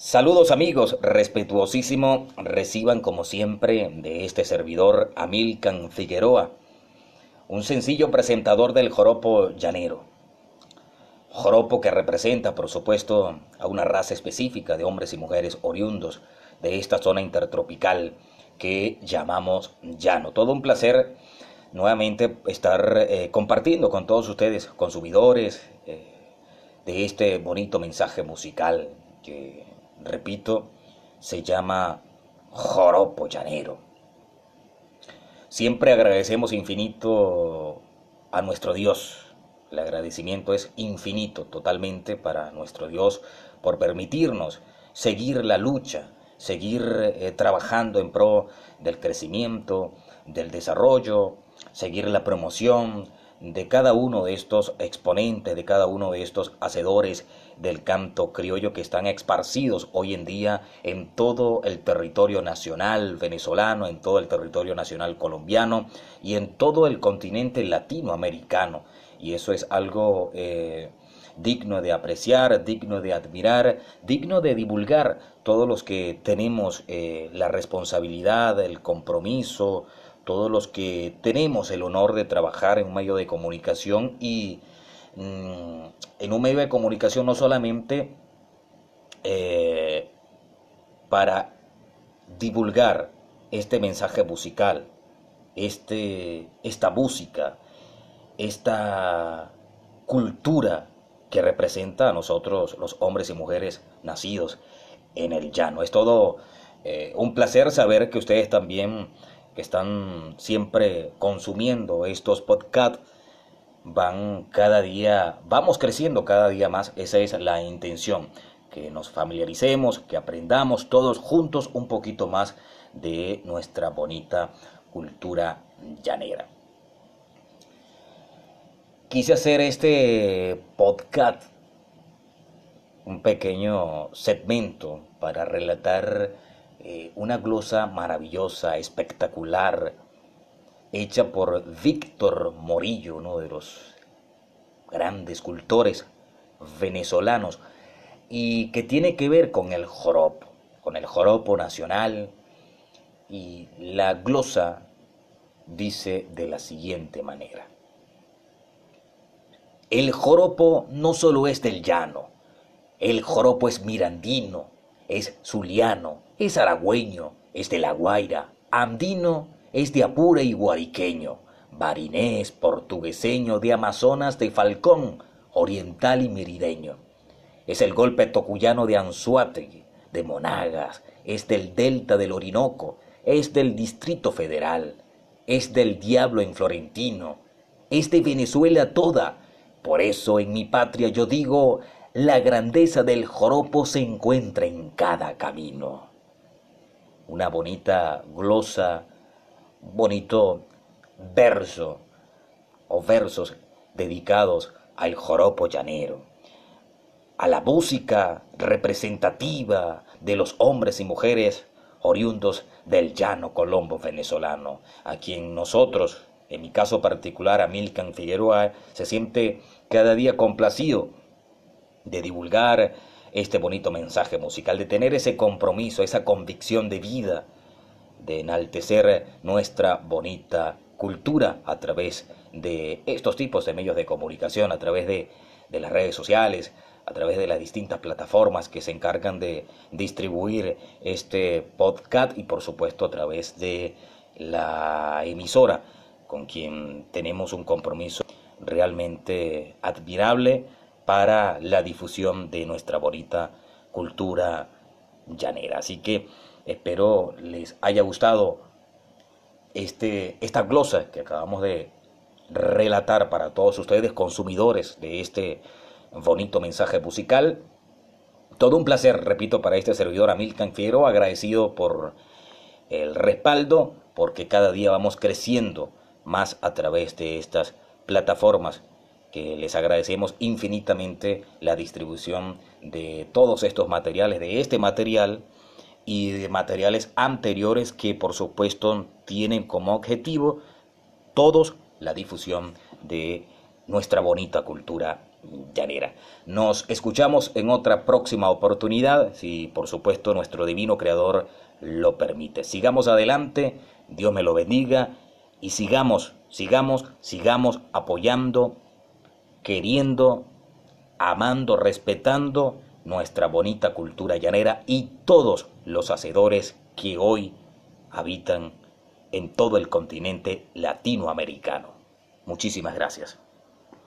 Saludos amigos, respetuosísimo, reciban como siempre de este servidor Amilcan Figueroa, un sencillo presentador del joropo llanero. Joropo que representa, por supuesto, a una raza específica de hombres y mujeres oriundos de esta zona intertropical que llamamos llano. Todo un placer nuevamente estar eh, compartiendo con todos ustedes, consumidores, eh, de este bonito mensaje musical que repito, se llama joropo llanero. Siempre agradecemos infinito a nuestro Dios. El agradecimiento es infinito totalmente para nuestro Dios por permitirnos seguir la lucha, seguir eh, trabajando en pro del crecimiento, del desarrollo, seguir la promoción, de cada uno de estos exponentes, de cada uno de estos hacedores del canto criollo que están esparcidos hoy en día en todo el territorio nacional venezolano, en todo el territorio nacional colombiano y en todo el continente latinoamericano. Y eso es algo eh, digno de apreciar, digno de admirar, digno de divulgar todos los que tenemos eh, la responsabilidad, el compromiso, todos los que tenemos el honor de trabajar en un medio de comunicación y mm, en un medio de comunicación no solamente eh, para divulgar este mensaje musical, este, esta música, esta cultura que representa a nosotros los hombres y mujeres nacidos en el llano. Es todo eh, un placer saber que ustedes también que están siempre consumiendo estos podcasts van cada día, vamos creciendo cada día más, esa es la intención, que nos familiaricemos, que aprendamos todos juntos un poquito más de nuestra bonita cultura llanera. Quise hacer este podcast, un pequeño segmento para relatar eh, una glosa maravillosa, espectacular, hecha por Víctor Morillo, uno de los grandes escultores venezolanos, y que tiene que ver con el joropo, con el joropo nacional, y la glosa dice de la siguiente manera. El joropo no solo es del llano, el joropo es mirandino, es zuliano, es aragüeño, es de La Guaira, andino, es de Apure y guariqueño, barinés, portugueseño, de Amazonas, de Falcón, oriental y merideño. Es el golpe tocuyano de Anzuategui, de Monagas, es del delta del Orinoco, es del Distrito Federal, es del diablo en Florentino, es de Venezuela toda. Por eso en mi patria yo digo, la grandeza del joropo se encuentra en cada camino una bonita glosa, bonito verso o versos dedicados al joropo llanero, a la música representativa de los hombres y mujeres oriundos del llano colombo venezolano, a quien nosotros, en mi caso particular, a Milkan Figueroa, se siente cada día complacido de divulgar este bonito mensaje musical, de tener ese compromiso, esa convicción de vida, de enaltecer nuestra bonita cultura a través de estos tipos de medios de comunicación, a través de, de las redes sociales, a través de las distintas plataformas que se encargan de distribuir este podcast y por supuesto a través de la emisora con quien tenemos un compromiso realmente admirable para la difusión de nuestra bonita cultura llanera. Así que espero les haya gustado este, esta glosa que acabamos de relatar para todos ustedes, consumidores de este bonito mensaje musical. Todo un placer, repito, para este servidor Amilcan Fiero, agradecido por el respaldo, porque cada día vamos creciendo más a través de estas plataformas que les agradecemos infinitamente la distribución de todos estos materiales, de este material y de materiales anteriores que por supuesto tienen como objetivo todos la difusión de nuestra bonita cultura llanera. Nos escuchamos en otra próxima oportunidad, si por supuesto nuestro divino creador lo permite. Sigamos adelante, Dios me lo bendiga y sigamos, sigamos, sigamos apoyando, queriendo, amando, respetando nuestra bonita cultura llanera y todos los hacedores que hoy habitan en todo el continente latinoamericano. Muchísimas gracias.